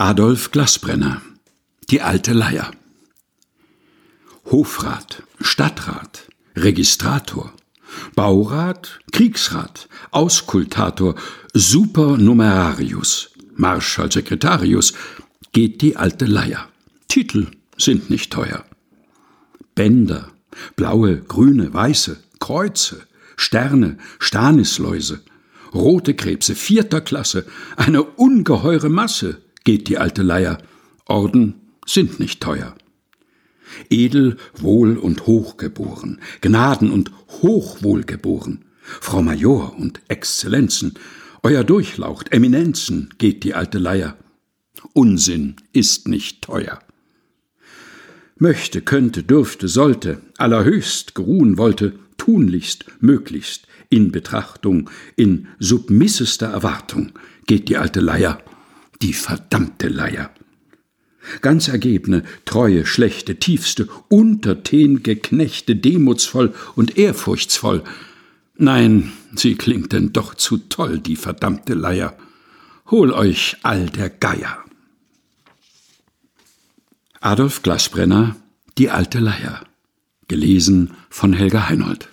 Adolf Glasbrenner Die alte Leier Hofrat, Stadtrat, Registrator, Baurat, Kriegsrat, Auskultator, Supernumerarius, Marschall Sekretarius, geht die alte Leier. Titel sind nicht teuer. Bänder, blaue, grüne, weiße, Kreuze, Sterne, Stanisläuse, rote Krebse vierter Klasse, eine ungeheure Masse, geht die alte Leier. Orden sind nicht teuer. Edel, wohl und hochgeboren, Gnaden und hochwohlgeboren, Frau Major und Exzellenzen, euer Durchlaucht, Eminenzen, geht die alte Leier. Unsinn ist nicht teuer. Möchte, könnte, dürfte, sollte, allerhöchst geruhen wollte, tunlichst, möglichst, in Betrachtung, in submissester Erwartung, geht die alte Leier, die verdammte Leier. Ganz ergebne, treue, schlechte, tiefste, untertänige Knechte, demutsvoll und ehrfurchtsvoll. Nein, sie klingt denn doch zu toll, die verdammte Leier. Hol euch all der Geier. Adolf Glasbrenner Die alte Leier. Gelesen von Helga Heinold.